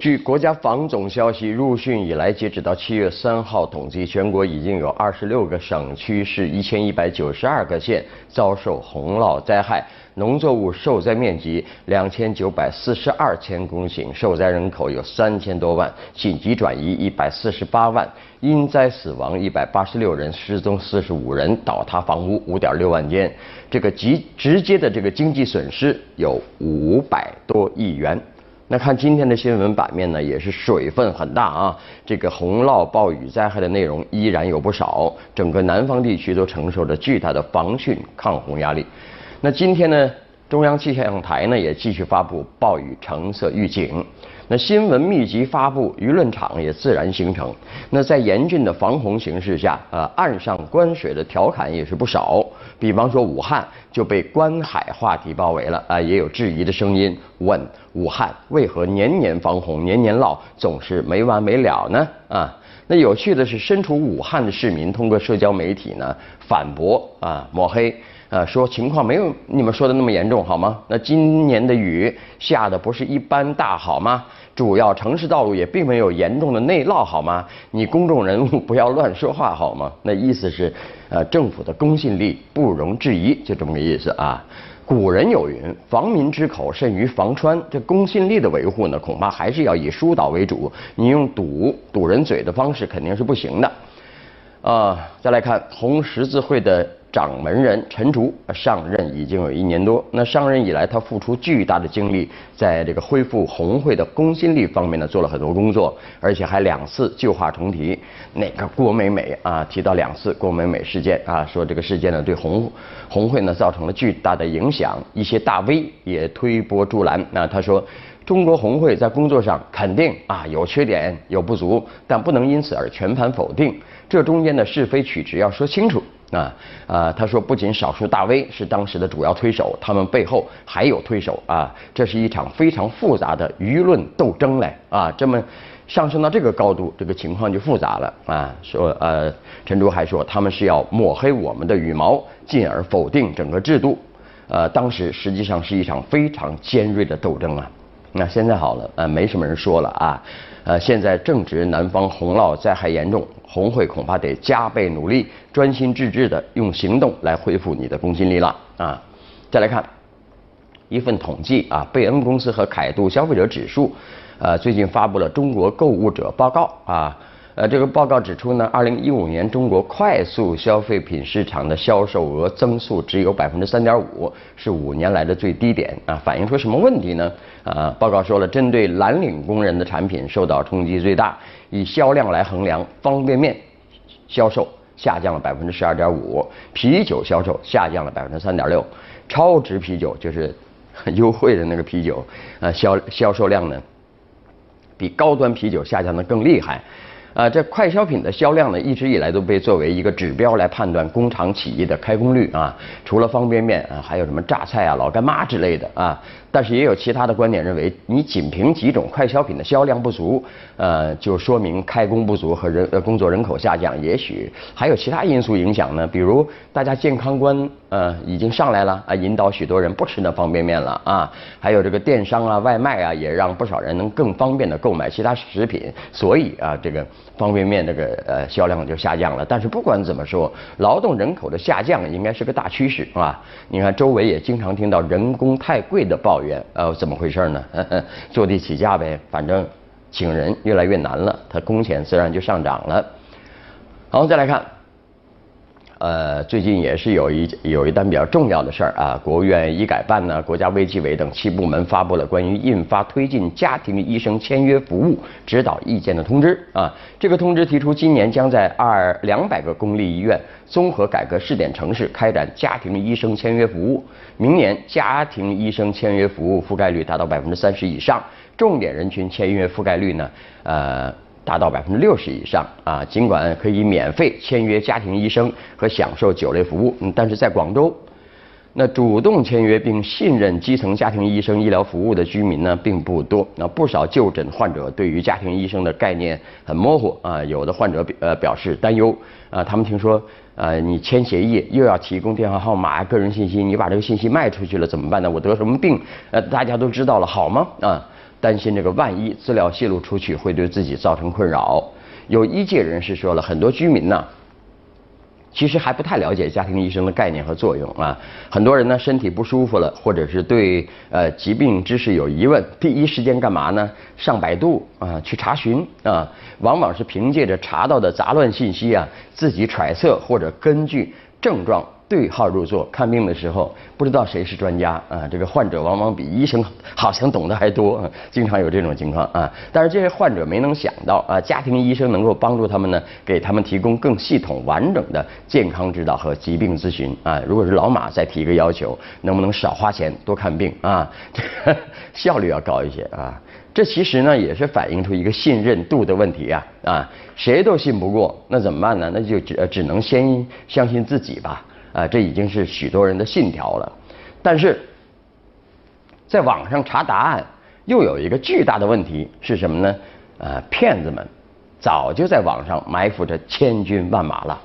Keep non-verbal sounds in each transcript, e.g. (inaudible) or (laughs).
据国家防总消息，入汛以来，截止到七月三号统计，全国已经有二十六个省区市一千一百九十二个县遭受洪涝灾害，农作物受灾面积两千九百四十二千公顷，受灾人口有三千多万，紧急转移一百四十八万，因灾死亡一百八十六人，失踪四十五人，倒塌房屋五点六万间，这个直直接的这个经济损失有五百多亿元。那看今天的新闻版面呢，也是水分很大啊。这个洪涝、暴雨灾害的内容依然有不少，整个南方地区都承受着巨大的防汛抗洪压力。那今天呢，中央气象台呢也继续发布暴雨橙色预警。那新闻密集发布，舆论场也自然形成。那在严峻的防洪形势下，呃，岸上观水的调侃也是不少。比方说，武汉就被观海话题包围了，啊，也有质疑的声音，问武汉为何年年防洪、年年涝，总是没完没了呢？啊，那有趣的是，身处武汉的市民通过社交媒体呢反驳啊，抹黑。呃，说情况没有你们说的那么严重，好吗？那今年的雨下的不是一般大，好吗？主要城市道路也并没有严重的内涝，好吗？你公众人物不要乱说话，好吗？那意思是，呃，政府的公信力不容置疑，就这么个意思啊。古人有云，防民之口甚于防川，这公信力的维护呢，恐怕还是要以疏导为主。你用堵堵人嘴的方式肯定是不行的。啊，再来看红十字会的。掌门人陈竹上任已经有一年多，那上任以来，他付出巨大的精力，在这个恢复红会的公信力方面呢，做了很多工作，而且还两次旧话重提。那个郭美美啊，提到两次郭美美事件啊，说这个事件呢对红红会呢造成了巨大的影响，一些大 V 也推波助澜。那他说，中国红会在工作上肯定啊有缺点有不足，但不能因此而全盘否定，这中间的是非曲直要说清楚。啊啊，他说，不仅少数大 V 是当时的主要推手，他们背后还有推手啊，这是一场非常复杂的舆论斗争嘞啊，这么上升到这个高度，这个情况就复杂了啊。说呃，陈竹还说，他们是要抹黑我们的羽毛，进而否定整个制度。呃，当时实际上是一场非常尖锐的斗争啊。那现在好了，呃，没什么人说了啊。呃，现在正值南方洪涝灾害严重，红会恐怕得加倍努力，专心致志的用行动来恢复你的公信力了啊！再来看一份统计啊，贝恩公司和凯度消费者指数，呃，最近发布了中国购物者报告啊。呃，这个报告指出呢，二零一五年中国快速消费品市场的销售额增速只有百分之三点五，是五年来的最低点啊。反映出什么问题呢？啊，报告说了，针对蓝领工人的产品受到冲击最大，以销量来衡量，方便面销售下降了百分之十二点五，啤酒销售下降了百分之三点六，超值啤酒就是优惠的那个啤酒，呃，销销售量呢比高端啤酒下降的更厉害。啊，这快消品的销量呢，一直以来都被作为一个指标来判断工厂企业的开工率啊。除了方便面啊，还有什么榨菜啊、老干妈之类的啊。但是也有其他的观点认为，你仅凭几种快消品的销量不足，呃，就说明开工不足和人呃工作人口下降。也许还有其他因素影响呢，比如大家健康观呃已经上来了啊，引导许多人不吃那方便面了啊。还有这个电商啊、外卖啊，也让不少人能更方便的购买其他食品，所以啊，这个方便面这个呃销量就下降了。但是不管怎么说，劳动人口的下降应该是个大趋势啊。你看周围也经常听到人工太贵的抱怨。呃，怎么回事呢？(laughs) 坐地起价呗，反正请人越来越难了，他工钱自然就上涨了。好，再来看，呃，最近也是有一有一单比较重要的事儿啊，国务院医改办呢，国家卫计委等七部门发布了关于印发推进家庭医生签约服务指导意见的通知啊。这个通知提出，今年将在二两百个公立医院。综合改革试点城市开展家庭医生签约服务，明年家庭医生签约服务覆盖率达到百分之三十以上，重点人群签约覆盖率呢，呃，达到百分之六十以上啊。尽管可以免费签约家庭医生和享受酒类服务，嗯，但是在广州，那主动签约并信任基层家庭医生医疗服务的居民呢，并不多。那不少就诊患者对于家庭医生的概念很模糊啊，有的患者呃表示担忧啊，他们听说呃，你签协议又要提供电话号码、个人信息，你把这个信息卖出去了怎么办呢？我得什么病？呃，大家都知道了，好吗？啊，担心这个万一资料泄露出去会对自己造成困扰。有医界人士说了很多居民呢。其实还不太了解家庭医生的概念和作用啊，很多人呢身体不舒服了，或者是对呃疾病知识有疑问，第一时间干嘛呢？上百度啊去查询啊，往往是凭借着查到的杂乱信息啊，自己揣测或者根据症状。对号入座看病的时候，不知道谁是专家啊？这个患者往往比医生好像懂得还多，经常有这种情况啊。但是这些患者没能想到啊，家庭医生能够帮助他们呢，给他们提供更系统完整的健康指导和疾病咨询啊。如果是老马再提一个要求，能不能少花钱多看病啊？这 (laughs) 个效率要高一些啊。这其实呢也是反映出一个信任度的问题啊啊，谁都信不过，那怎么办呢？那就只只能先相信自己吧。啊，这已经是许多人的信条了。但是，在网上查答案，又有一个巨大的问题是什么呢？啊，骗子们早就在网上埋伏着千军万马了。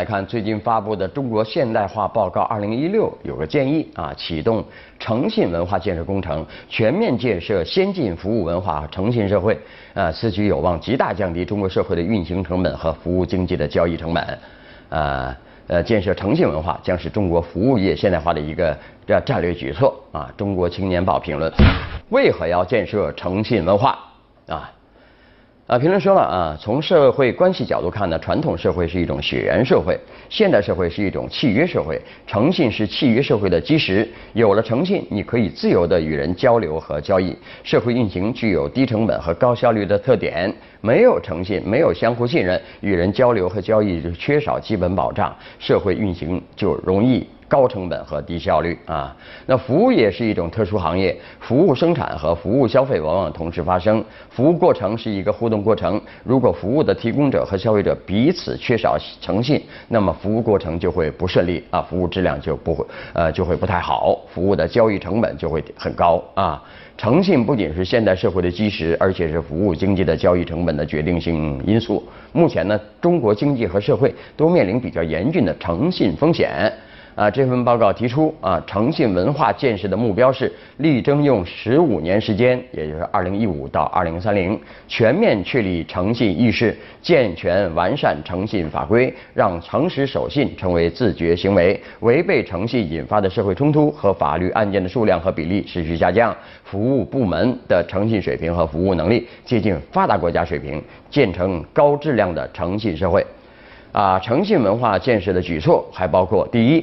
来看最近发布的《中国现代化报告二零一六》，有个建议啊，启动诚信文化建设工程，全面建设先进服务文化诚信社会。啊，此举有望极大降低中国社会的运行成本和服务经济的交易成本。啊，呃，建设诚信文化将是中国服务业现代化的一个这战略举措。啊，《中国青年报》评论：为何要建设诚信文化？啊？啊，评论说了啊，从社会关系角度看呢，传统社会是一种血缘社会，现代社会是一种契约社会，诚信是契约社会的基石。有了诚信，你可以自由的与人交流和交易，社会运行具有低成本和高效率的特点。没有诚信，没有相互信任，与人交流和交易就缺少基本保障，社会运行就容易。高成本和低效率啊，那服务业是一种特殊行业，服务生产和服务消费往往同时发生，服务过程是一个互动过程。如果服务的提供者和消费者彼此缺少诚信，那么服务过程就会不顺利啊，服务质量就不会呃就会不太好，服务的交易成本就会很高啊。诚信不仅是现代社会的基石，而且是服务经济的交易成本的决定性因素。目前呢，中国经济和社会都面临比较严峻的诚信风险。啊，这份报告提出啊，诚信文化建设的目标是力争用十五年时间，也就是二零一五到二零三零，全面确立诚信意识，健全完善诚信法规，让诚实守信成为自觉行为，违背诚信引发的社会冲突和法律案件的数量和比例持续下降，服务部门的诚信水平和服务能力接近发达国家水平，建成高质量的诚信社会。啊，诚信文化建设的举措还包括第一。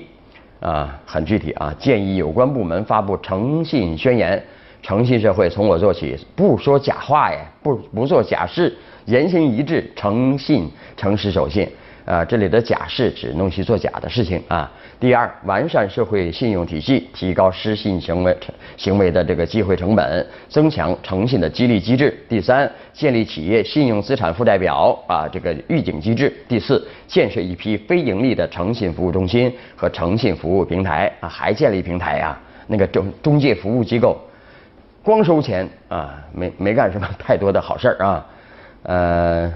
啊，很具体啊！建议有关部门发布诚信宣言，诚信社会从我做起，不说假话呀，不不做假事，言行一致，诚信诚实守信。啊，这里的假是指弄虚作假的事情啊。第二，完善社会信用体系，提高失信行为行为的这个机会成本，增强诚信的激励机制。第三，建立企业信用资产负债表啊，这个预警机制。第四，建设一批非盈利的诚信服务中心和诚信服务平台啊，还建立平台呀？那个中中介服务机构，光收钱啊，没没干什么太多的好事儿啊，呃。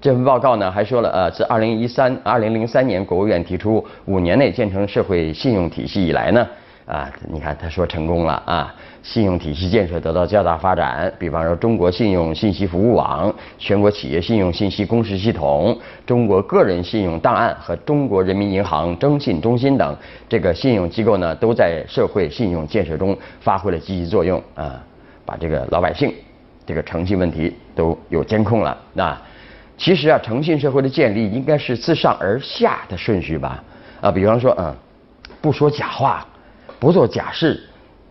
这份报告呢还说了，呃，自二零一三、二零零三年国务院提出五年内建成社会信用体系以来呢，啊，你看他说成功了啊，信用体系建设得到较大发展。比方说，中国信用信息服务网、全国企业信用信息公示系统、中国个人信用档案和中国人民银行征信中心等这个信用机构呢，都在社会信用建设中发挥了积极作用啊，把这个老百姓这个诚信问题都有监控了啊。其实啊，诚信社会的建立应该是自上而下的顺序吧？啊，比方说，嗯，不说假话，不做假事，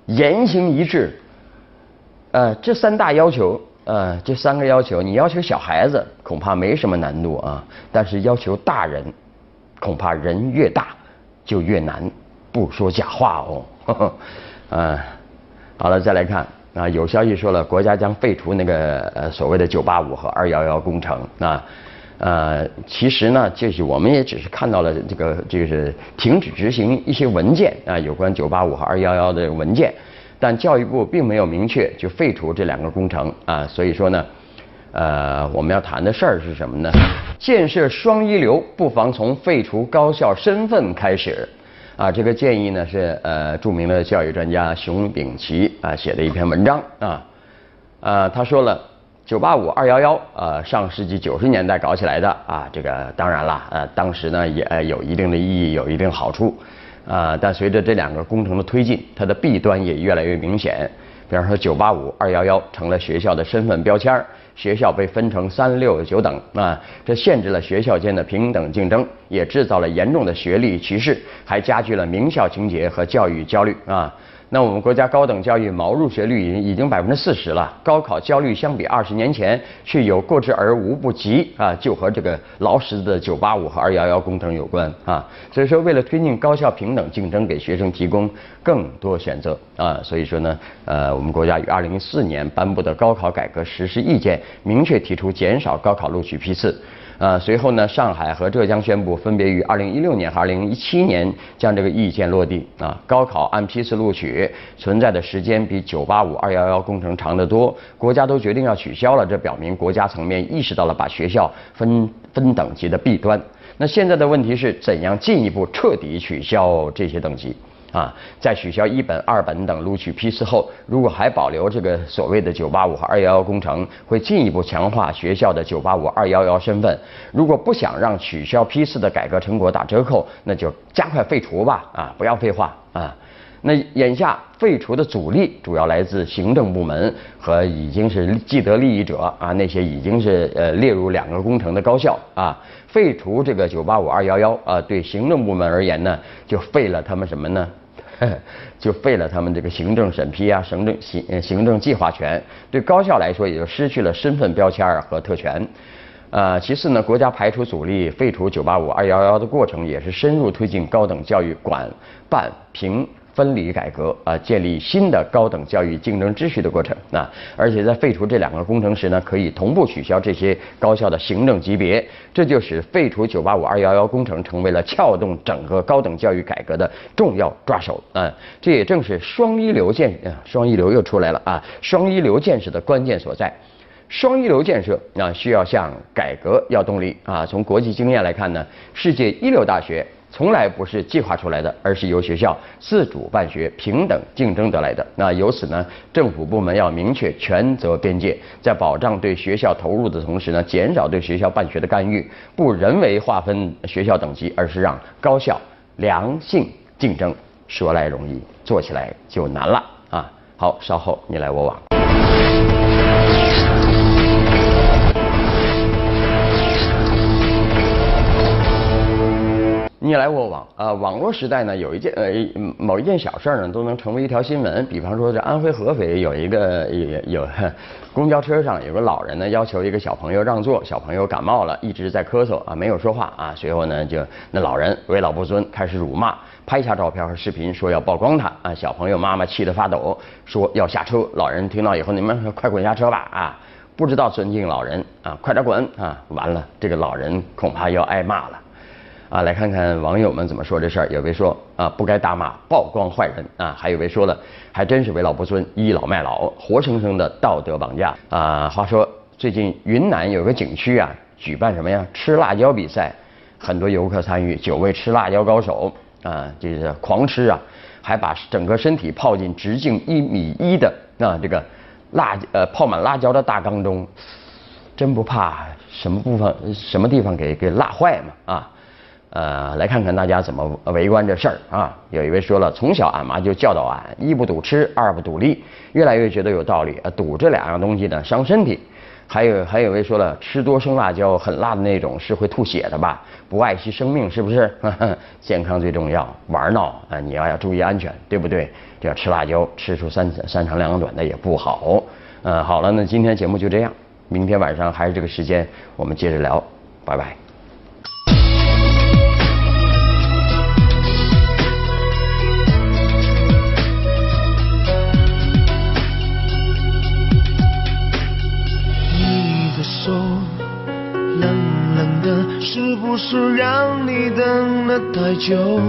言行一致，呃，这三大要求，呃，这三个要求，你要求小孩子恐怕没什么难度啊，但是要求大人，恐怕人越大就越难，不说假话哦。嗯，(laughs) 好了，再来看。啊，有消息说了，国家将废除那个呃所谓的九八五和二幺幺工程啊。呃，其实呢，就是我们也只是看到了这个，就是停止执行一些文件啊，有关九八五和二幺幺的文件，但教育部并没有明确就废除这两个工程啊，所以说呢，呃，我们要谈的事儿是什么呢？建设双一流不妨从废除高校身份开始啊，这个建议呢是呃著名的教育专家熊丙奇啊写的一篇文章啊，啊，他说了。九八五二幺幺，呃，上世纪九十年代搞起来的啊，这个当然了，呃，当时呢也有一定的意义，有一定好处，啊，但随着这两个工程的推进，它的弊端也越来越明显。比方说，九八五二幺幺成了学校的身份标签儿，学校被分成三六九等啊，这限制了学校间的平等竞争，也制造了严重的学历歧视，还加剧了名校情节和教育焦虑啊。那我们国家高等教育毛入学率已经已经百分之四十了，高考焦虑相比二十年前却有过之而无不及啊，就和这个劳实的九八五和二幺幺工程有关啊。所以说，为了推进高校平等竞争，给学生提供更多选择啊，所以说呢，呃，我们国家于二零一四年颁布的高考改革实施意见明确提出减少高考录取批次。呃，随后呢，上海和浙江宣布分别于二零一六年和二零一七年将这个意见落地。啊，高考按批次录取存在的时间比九八五二幺幺工程长得多，国家都决定要取消了，这表明国家层面意识到了把学校分分等级的弊端。那现在的问题是怎样进一步彻底取消这些等级？啊，在取消一本、二本等录取批次后，如果还保留这个所谓的九八五和二幺幺工程，会进一步强化学校的九八五二幺幺身份。如果不想让取消批次的改革成果打折扣，那就加快废除吧。啊，不要废话啊。那眼下废除的阻力主要来自行政部门和已经是既得利益者啊，那些已经是呃列入两个工程的高校啊。废除这个九八五二幺幺啊，对行政部门而言呢，就废了他们什么呢？(laughs) 就废了他们这个行政审批啊，行政行行政计划权，对高校来说也就失去了身份标签和特权。呃，其次呢，国家排除阻力，废除九八五二幺幺的过程，也是深入推进高等教育管办评。分离改革啊，建立新的高等教育竞争秩序的过程啊，而且在废除这两个工程时呢，可以同步取消这些高校的行政级别，这就使废除九八五二幺幺工程成为了撬动整个高等教育改革的重要抓手啊。这也正是双一流建啊，双一流又出来了啊，双一流建设的关键所在。双一流建设啊，需要向改革要动力啊。从国际经验来看呢，世界一流大学。从来不是计划出来的，而是由学校自主办学、平等竞争得来的。那由此呢，政府部门要明确权责边界，在保障对学校投入的同时呢，减少对学校办学的干预，不人为划分学校等级，而是让高校良性竞争。说来容易，做起来就难了啊！好，稍后你来我往。你来我往啊！网络时代呢，有一件呃某一件小事呢，都能成为一条新闻。比方说，这安徽合肥有一个有有公交车上有个老人呢，要求一个小朋友让座，小朋友感冒了，一直在咳嗽啊，没有说话啊。随后呢，就那老人为老不尊，开始辱骂，拍下照片和视频，说要曝光他啊。小朋友妈妈气得发抖，说要下车。老人听到以后，你们快滚下车吧啊！不知道尊敬老人啊，快点滚啊！完了，这个老人恐怕要挨骂了。啊，来看看网友们怎么说这事儿。有位说啊，不该打骂，曝光坏人啊。还有位说了，还真是为老不尊，倚老卖老，活生生的道德绑架啊。话说最近云南有个景区啊，举办什么呀？吃辣椒比赛，很多游客参与，九位吃辣椒高手啊，就是狂吃啊，还把整个身体泡进直径一米一的啊这个辣呃泡满辣椒的大缸中，真不怕什么部分什么地方给给辣坏吗？啊？呃，来看看大家怎么围观这事儿啊！有一位说了，从小俺妈就教导俺，一不赌吃，二不赌力，越来越觉得有道理。呃，赌这两样东西呢，伤身体。还有还有一位说了，吃多生辣椒，很辣的那种是会吐血的吧？不爱惜生命是不是？(laughs) 健康最重要，玩闹啊，你要要注意安全，对不对？这要吃辣椒，吃出三三长两短的也不好。嗯，好了，那今天节目就这样，明天晚上还是这个时间，我们接着聊，拜拜。是不是让你等了太久？